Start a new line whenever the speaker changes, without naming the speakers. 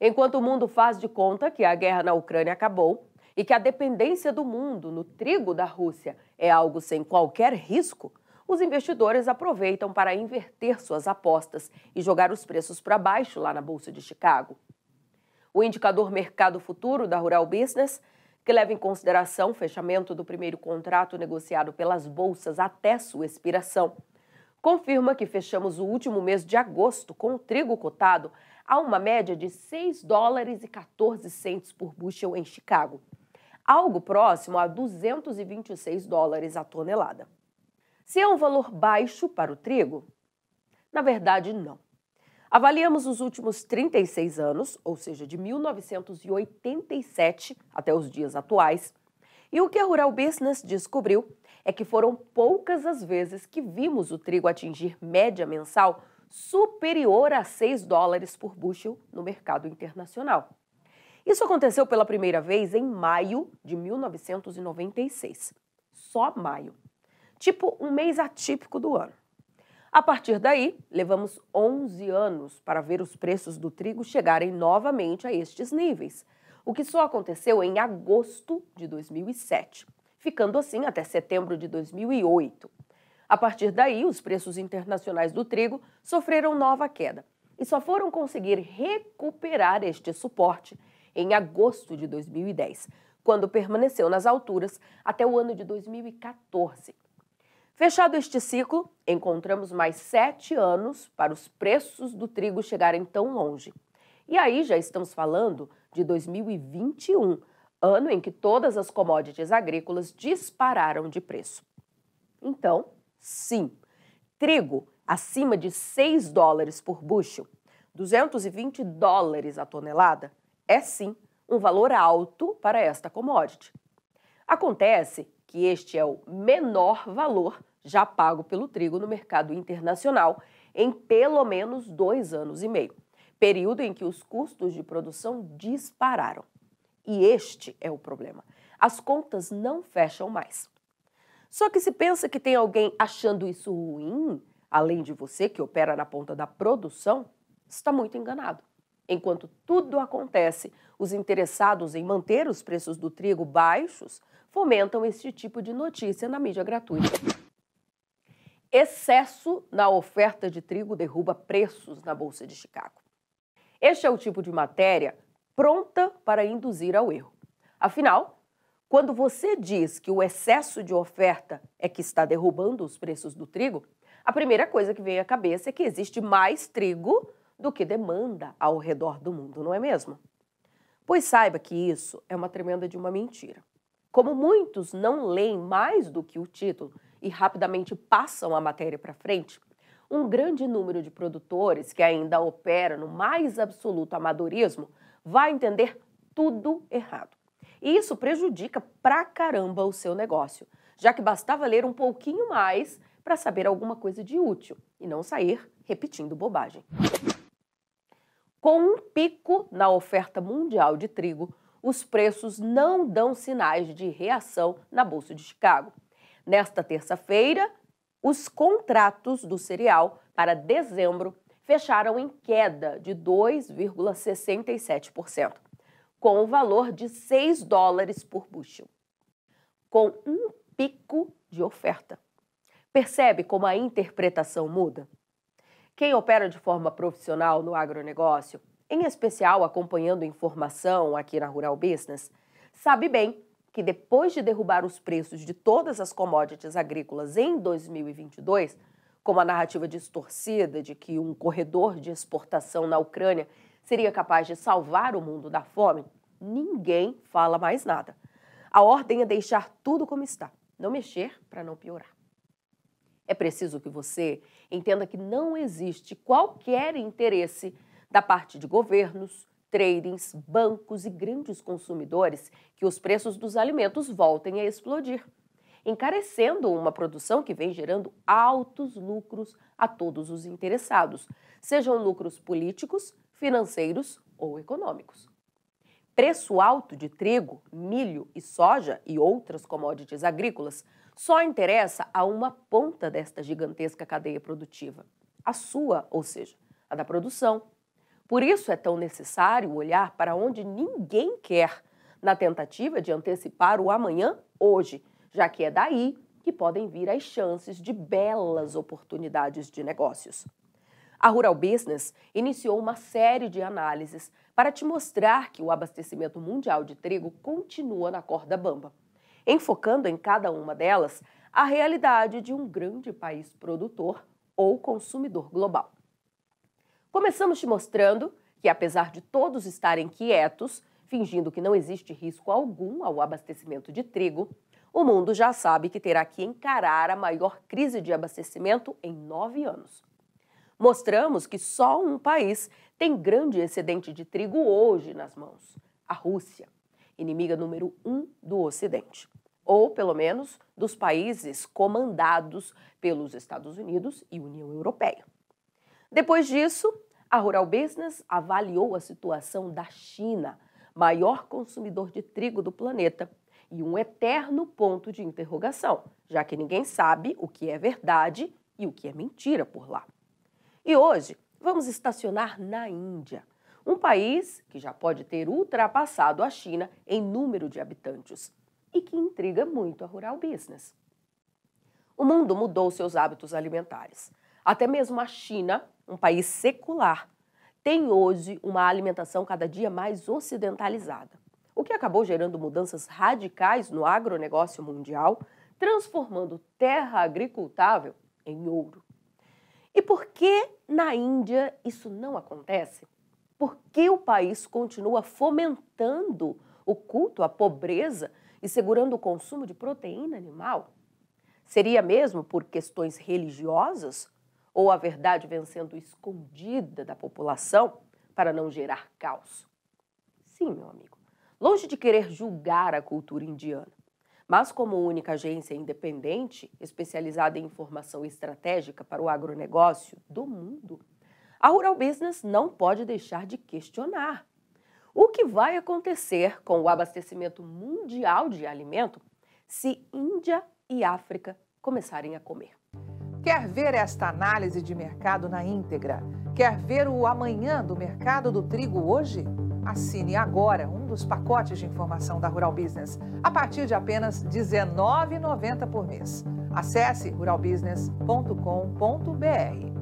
Enquanto o mundo faz de conta que a guerra na Ucrânia acabou e que a dependência do mundo no trigo da Rússia é algo sem qualquer risco, os investidores aproveitam para inverter suas apostas e jogar os preços para baixo lá na Bolsa de Chicago. O indicador Mercado Futuro da Rural Business, que leva em consideração o fechamento do primeiro contrato negociado pelas bolsas até sua expiração, confirma que fechamos o último mês de agosto com o trigo cotado a uma média de 6 dólares e 14 centos por bushel em Chicago, algo próximo a 226 dólares a tonelada. Se é um valor baixo para o trigo? Na verdade, não. Avaliamos os últimos 36 anos, ou seja, de 1987 até os dias atuais, e o que a Rural Business descobriu é que foram poucas as vezes que vimos o trigo atingir média mensal superior a 6 dólares por bushel no mercado internacional. Isso aconteceu pela primeira vez em maio de 1996. Só maio. Tipo um mês atípico do ano. A partir daí, levamos 11 anos para ver os preços do trigo chegarem novamente a estes níveis, o que só aconteceu em agosto de 2007, ficando assim até setembro de 2008. A partir daí, os preços internacionais do trigo sofreram nova queda e só foram conseguir recuperar este suporte em agosto de 2010, quando permaneceu nas alturas até o ano de 2014. Fechado este ciclo, encontramos mais sete anos para os preços do trigo chegarem tão longe. E aí já estamos falando de 2021, ano em que todas as commodities agrícolas dispararam de preço. Então, sim, trigo acima de 6 dólares por bushel, 220 dólares a tonelada, é sim um valor alto para esta commodity. Acontece que este é o menor valor já pago pelo trigo no mercado internacional em pelo menos dois anos e meio, período em que os custos de produção dispararam. E este é o problema. As contas não fecham mais. Só que se pensa que tem alguém achando isso ruim, além de você que opera na ponta da produção, está muito enganado. Enquanto tudo acontece, os interessados em manter os preços do trigo baixos fomentam este tipo de notícia na mídia gratuita. Excesso na oferta de trigo derruba preços na Bolsa de Chicago. Este é o tipo de matéria pronta para induzir ao erro. Afinal, quando você diz que o excesso de oferta é que está derrubando os preços do trigo, a primeira coisa que vem à cabeça é que existe mais trigo do que demanda ao redor do mundo, não é mesmo? Pois saiba que isso é uma tremenda de uma mentira. Como muitos não leem mais do que o título e rapidamente passam a matéria para frente, um grande número de produtores que ainda opera no mais absoluto amadorismo vai entender tudo errado. E isso prejudica pra caramba o seu negócio, já que bastava ler um pouquinho mais para saber alguma coisa de útil e não sair repetindo bobagem. Com um pico na oferta mundial de trigo, os preços não dão sinais de reação na Bolsa de Chicago. Nesta terça-feira, os contratos do cereal para dezembro fecharam em queda de 2,67%, com o valor de 6 dólares por bushel, com um pico de oferta. Percebe como a interpretação muda? Quem opera de forma profissional no agronegócio, em especial acompanhando informação aqui na Rural Business, sabe bem que depois de derrubar os preços de todas as commodities agrícolas em 2022, como a narrativa distorcida de que um corredor de exportação na Ucrânia seria capaz de salvar o mundo da fome, ninguém fala mais nada. A ordem é deixar tudo como está, não mexer para não piorar. É preciso que você entenda que não existe qualquer interesse da parte de governos, tradings, bancos e grandes consumidores que os preços dos alimentos voltem a explodir, encarecendo uma produção que vem gerando altos lucros a todos os interessados, sejam lucros políticos, financeiros ou econômicos. Preço alto de trigo, milho e soja e outras commodities agrícolas só interessa a uma ponta desta gigantesca cadeia produtiva, a sua, ou seja, a da produção. Por isso é tão necessário olhar para onde ninguém quer, na tentativa de antecipar o amanhã hoje, já que é daí que podem vir as chances de belas oportunidades de negócios. A Rural Business iniciou uma série de análises para te mostrar que o abastecimento mundial de trigo continua na corda bamba, enfocando em cada uma delas a realidade de um grande país produtor ou consumidor global. Começamos te mostrando que, apesar de todos estarem quietos, fingindo que não existe risco algum ao abastecimento de trigo, o mundo já sabe que terá que encarar a maior crise de abastecimento em nove anos. Mostramos que só um país tem grande excedente de trigo hoje nas mãos: a Rússia, inimiga número um do Ocidente, ou pelo menos dos países comandados pelos Estados Unidos e União Europeia. Depois disso, a Rural Business avaliou a situação da China, maior consumidor de trigo do planeta, e um eterno ponto de interrogação, já que ninguém sabe o que é verdade e o que é mentira por lá. E hoje vamos estacionar na Índia, um país que já pode ter ultrapassado a China em número de habitantes e que intriga muito a Rural Business. O mundo mudou seus hábitos alimentares. Até mesmo a China, um país secular, tem hoje uma alimentação cada dia mais ocidentalizada, o que acabou gerando mudanças radicais no agronegócio mundial, transformando terra agricultável em ouro. E por que na Índia isso não acontece? Por que o país continua fomentando o culto à pobreza e segurando o consumo de proteína animal? Seria mesmo por questões religiosas? Ou a verdade vem sendo escondida da população para não gerar caos? Sim, meu amigo. Longe de querer julgar a cultura indiana, mas como única agência independente especializada em informação estratégica para o agronegócio do mundo, a Rural Business não pode deixar de questionar o que vai acontecer com o abastecimento mundial de alimento se Índia e África começarem a comer.
Quer ver esta análise de mercado na íntegra? Quer ver o amanhã do mercado do trigo hoje? Assine agora um dos pacotes de informação da Rural Business a partir de apenas R$ 19,90 por mês. Acesse ruralbusiness.com.br.